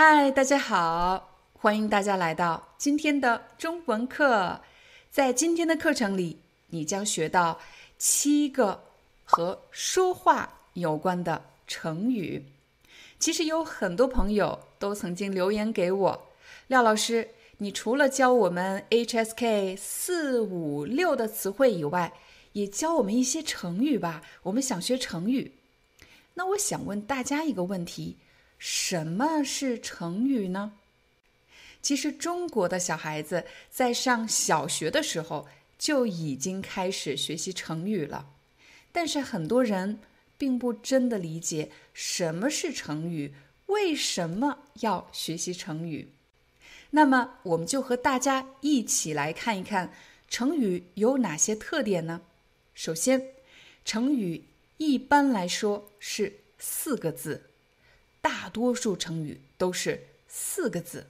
嗨，大家好，欢迎大家来到今天的中文课。在今天的课程里，你将学到七个和说话有关的成语。其实有很多朋友都曾经留言给我，廖老师，你除了教我们 HSK 四五六的词汇以外，也教我们一些成语吧？我们想学成语。那我想问大家一个问题。什么是成语呢？其实中国的小孩子在上小学的时候就已经开始学习成语了，但是很多人并不真的理解什么是成语，为什么要学习成语。那么，我们就和大家一起来看一看成语有哪些特点呢？首先，成语一般来说是四个字。大多数成语都是四个字，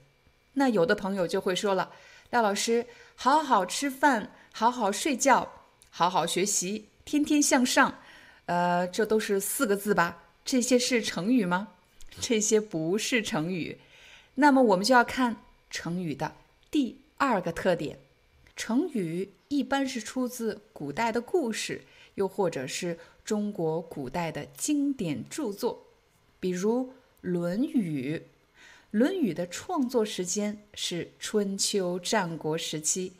那有的朋友就会说了：“廖老师，好好吃饭，好好睡觉，好好学习，天天向上，呃，这都是四个字吧？这些是成语吗？这些不是成语。那么我们就要看成语的第二个特点。成语一般是出自古代的故事，又或者是中国古代的经典著作，比如。《论语》，《论语》的创作时间是春秋战国时期。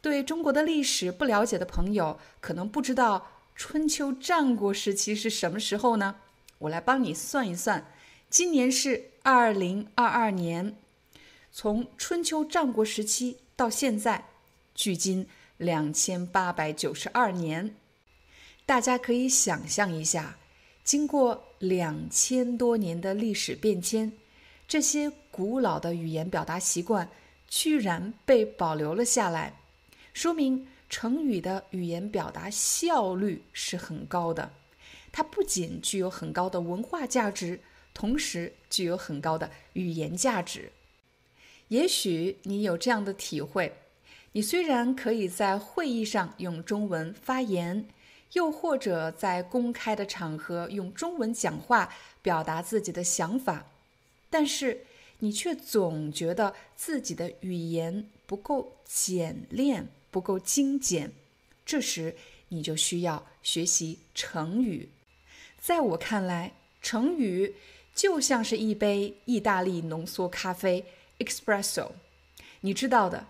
对中国的历史不了解的朋友，可能不知道春秋战国时期是什么时候呢？我来帮你算一算，今年是二零二二年，从春秋战国时期到现在，距今两千八百九十二年。大家可以想象一下。经过两千多年的历史变迁，这些古老的语言表达习惯居然被保留了下来，说明成语的语言表达效率是很高的。它不仅具有很高的文化价值，同时具有很高的语言价值。也许你有这样的体会：你虽然可以在会议上用中文发言。又或者在公开的场合用中文讲话表达自己的想法，但是你却总觉得自己的语言不够简练、不够精简，这时你就需要学习成语。在我看来，成语就像是一杯意大利浓缩咖啡 （espresso），你知道的，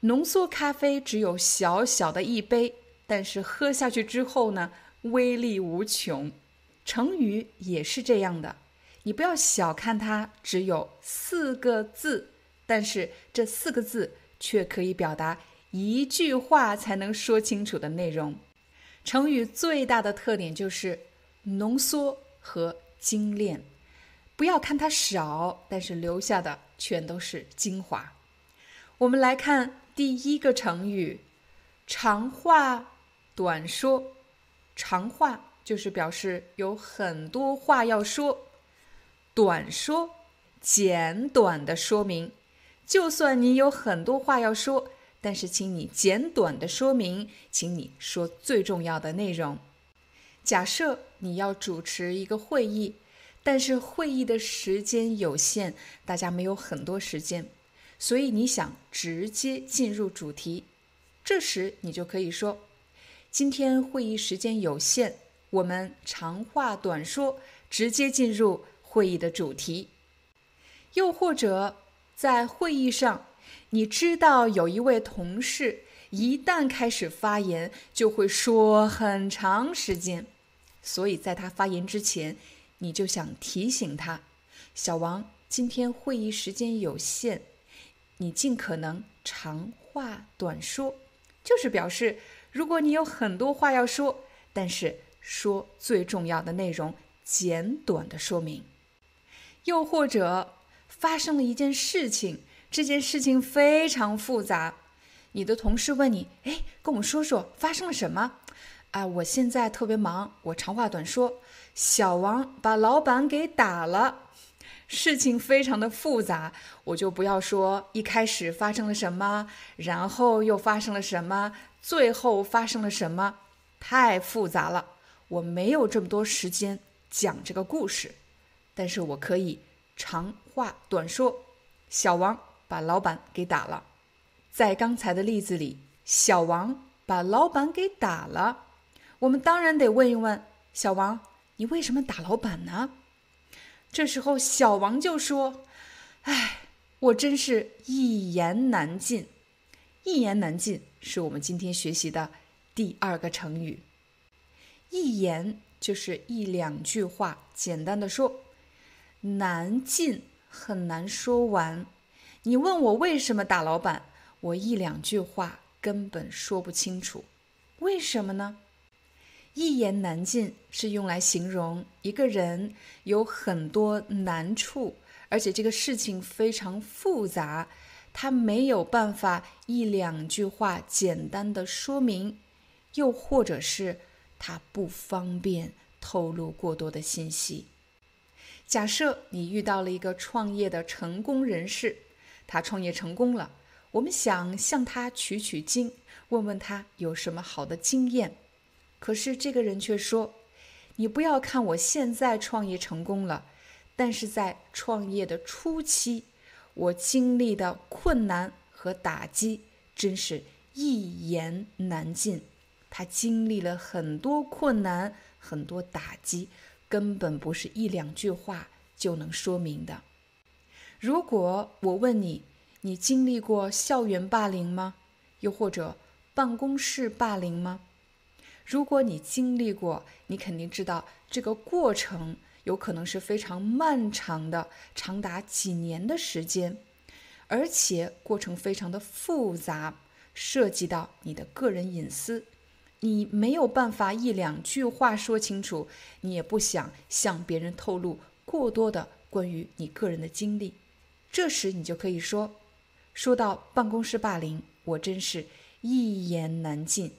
浓缩咖啡只有小小的一杯。但是喝下去之后呢，威力无穷。成语也是这样的，你不要小看它，只有四个字，但是这四个字却可以表达一句话才能说清楚的内容。成语最大的特点就是浓缩和精炼。不要看它少，但是留下的全都是精华。我们来看第一个成语：长话。短说，长话就是表示有很多话要说；短说，简短的说明。就算你有很多话要说，但是请你简短的说明，请你说最重要的内容。假设你要主持一个会议，但是会议的时间有限，大家没有很多时间，所以你想直接进入主题，这时你就可以说。今天会议时间有限，我们长话短说，直接进入会议的主题。又或者在会议上，你知道有一位同事一旦开始发言就会说很长时间，所以在他发言之前，你就想提醒他：“小王，今天会议时间有限，你尽可能长话短说，就是表示如果你有很多话要说，但是说最重要的内容，简短的说明。又或者发生了一件事情，这件事情非常复杂，你的同事问你：“哎，跟我们说说发生了什么？”啊，我现在特别忙，我长话短说。小王把老板给打了，事情非常的复杂，我就不要说一开始发生了什么，然后又发生了什么，最后发生了什么，太复杂了，我没有这么多时间讲这个故事，但是我可以长话短说。小王把老板给打了，在刚才的例子里，小王把老板给打了。我们当然得问一问小王：“你为什么打老板呢？”这时候，小王就说：“哎，我真是一言难尽。”一言难尽是我们今天学习的第二个成语。一言就是一两句话，简单的说；难尽很难说完。你问我为什么打老板，我一两句话根本说不清楚。为什么呢？一言难尽是用来形容一个人有很多难处，而且这个事情非常复杂，他没有办法一两句话简单的说明，又或者是他不方便透露过多的信息。假设你遇到了一个创业的成功人士，他创业成功了，我们想向他取取经，问问他有什么好的经验。可是这个人却说：“你不要看我现在创业成功了，但是在创业的初期，我经历的困难和打击真是一言难尽。他经历了很多困难，很多打击，根本不是一两句话就能说明的。如果我问你，你经历过校园霸凌吗？又或者办公室霸凌吗？”如果你经历过，你肯定知道这个过程有可能是非常漫长的，长达几年的时间，而且过程非常的复杂，涉及到你的个人隐私，你没有办法一两句话说清楚，你也不想向别人透露过多的关于你个人的经历，这时你就可以说，说到办公室霸凌，我真是一言难尽。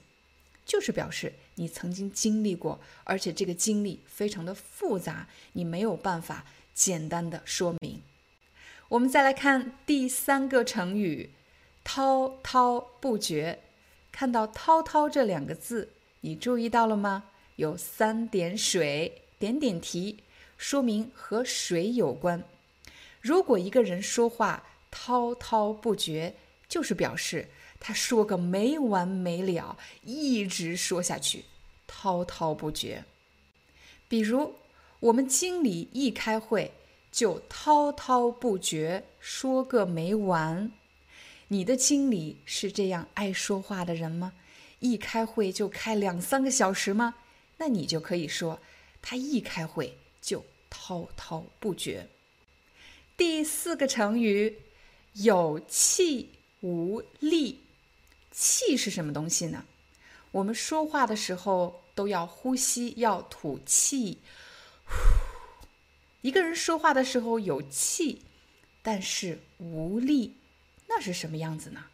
就是表示你曾经经历过，而且这个经历非常的复杂，你没有办法简单的说明。我们再来看第三个成语“滔滔不绝”。看到“滔滔”这两个字，你注意到了吗？有三点水，点点题，说明和水有关。如果一个人说话滔滔不绝，就是表示。他说个没完没了，一直说下去，滔滔不绝。比如，我们经理一开会就滔滔不绝，说个没完。你的经理是这样爱说话的人吗？一开会就开两三个小时吗？那你就可以说，他一开会就滔滔不绝。第四个成语，有气无力。气是什么东西呢？我们说话的时候都要呼吸，要吐气。一个人说话的时候有气，但是无力，那是什么样子呢？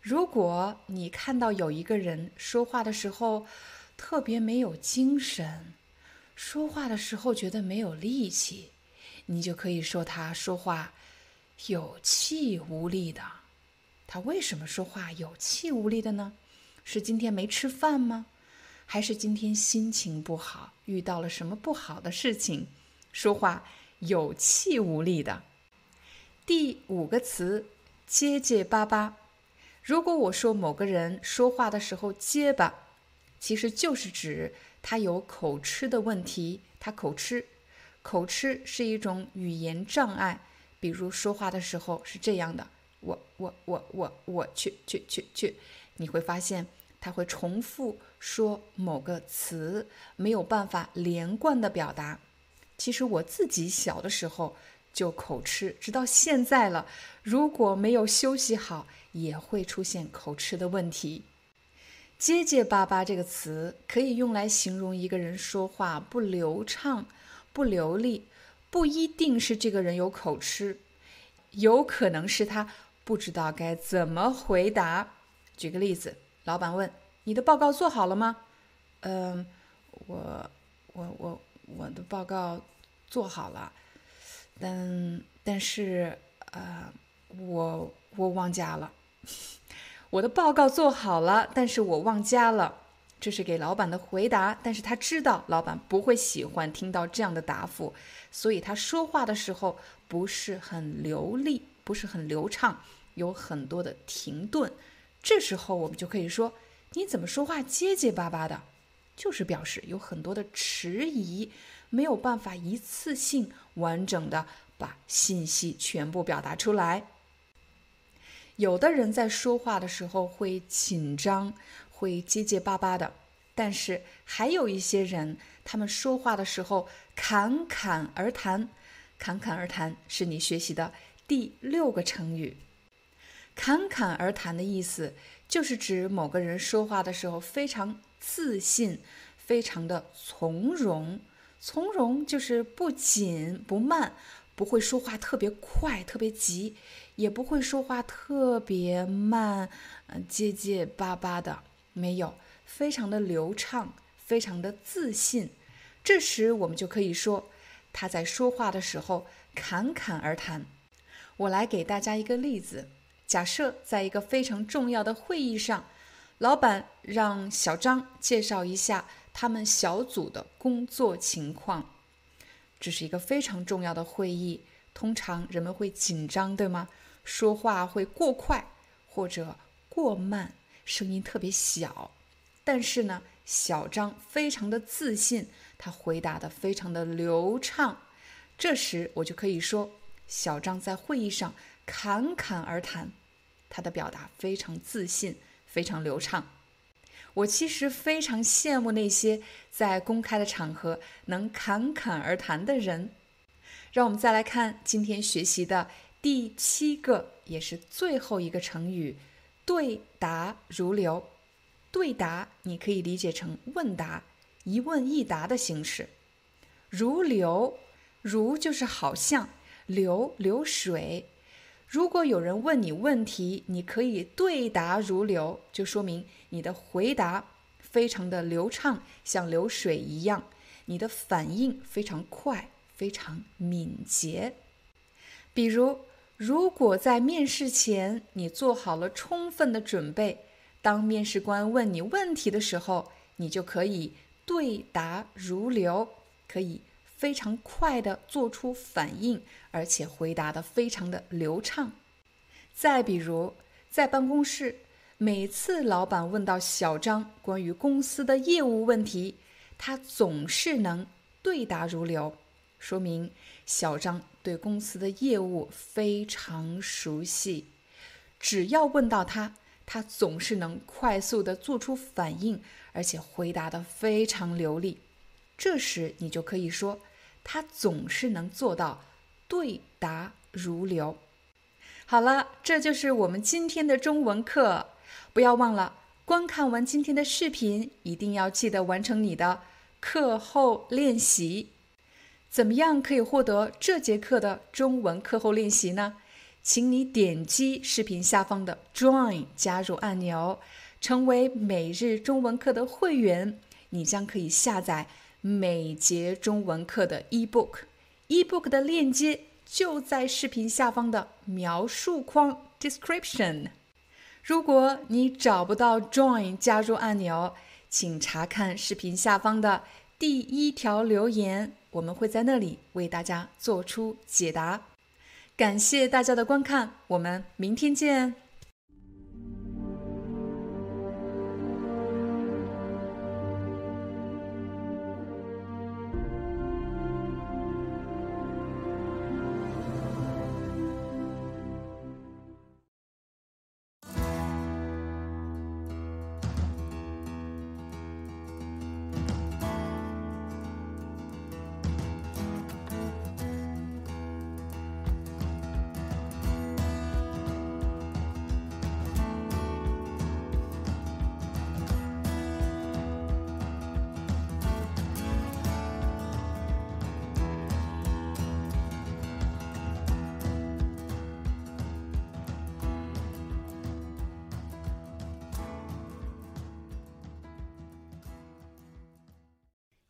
如果你看到有一个人说话的时候特别没有精神，说话的时候觉得没有力气，你就可以说他说话有气无力的。他为什么说话有气无力的呢？是今天没吃饭吗？还是今天心情不好，遇到了什么不好的事情，说话有气无力的？第五个词，结结巴巴。如果我说某个人说话的时候结巴，其实就是指他有口吃的问题。他口吃，口吃是一种语言障碍，比如说话的时候是这样的。我我我我我去去去去，你会发现他会重复说某个词，没有办法连贯的表达。其实我自己小的时候就口吃，直到现在了。如果没有休息好，也会出现口吃的问题。结结巴巴这个词可以用来形容一个人说话不流畅、不流利，不一定是这个人有口吃，有可能是他不知道该怎么回答。举个例子，老板问：“你的报告做好了吗？”“嗯，我、我、我、我的报告做好了。”但但是，呃，我我忘加了，我的报告做好了，但是我忘加了。这是给老板的回答，但是他知道老板不会喜欢听到这样的答复，所以他说话的时候不是很流利，不是很流畅，有很多的停顿。这时候我们就可以说，你怎么说话结结巴巴的？就是表示有很多的迟疑。没有办法一次性完整的把信息全部表达出来。有的人在说话的时候会紧张，会结结巴巴的；但是还有一些人，他们说话的时候侃侃而谈。侃侃而谈是你学习的第六个成语。侃侃而谈的意思就是指某个人说话的时候非常自信，非常的从容。从容就是不紧不慢，不会说话特别快、特别急，也不会说话特别慢，嗯，结结巴巴的，没有，非常的流畅，非常的自信。这时我们就可以说他在说话的时候侃侃而谈。我来给大家一个例子：假设在一个非常重要的会议上，老板让小张介绍一下。他们小组的工作情况，这是一个非常重要的会议。通常人们会紧张，对吗？说话会过快或者过慢，声音特别小。但是呢，小张非常的自信，他回答的非常的流畅。这时我就可以说，小张在会议上侃侃而谈，他的表达非常自信，非常流畅。我其实非常羡慕那些在公开的场合能侃侃而谈的人。让我们再来看今天学习的第七个，也是最后一个成语“对答如流”。对答你可以理解成问答，一问一答的形式。如流，如就是好像，流流水。如果有人问你问题，你可以对答如流，就说明你的回答非常的流畅，像流水一样。你的反应非常快，非常敏捷。比如，如果在面试前你做好了充分的准备，当面试官问你问题的时候，你就可以对答如流，可以。非常快的做出反应，而且回答的非常的流畅。再比如，在办公室，每次老板问到小张关于公司的业务问题，他总是能对答如流，说明小张对公司的业务非常熟悉。只要问到他，他总是能快速的做出反应，而且回答的非常流利。这时你就可以说，他总是能做到对答如流。好了，这就是我们今天的中文课。不要忘了，观看完今天的视频，一定要记得完成你的课后练习。怎么样可以获得这节课的中文课后练习呢？请你点击视频下方的 Join 加入按钮，成为每日中文课的会员，你将可以下载。每节中文课的 ebook，ebook 的链接就在视频下方的描述框 description。如果你找不到 join 加入按钮，请查看视频下方的第一条留言，我们会在那里为大家做出解答。感谢大家的观看，我们明天见。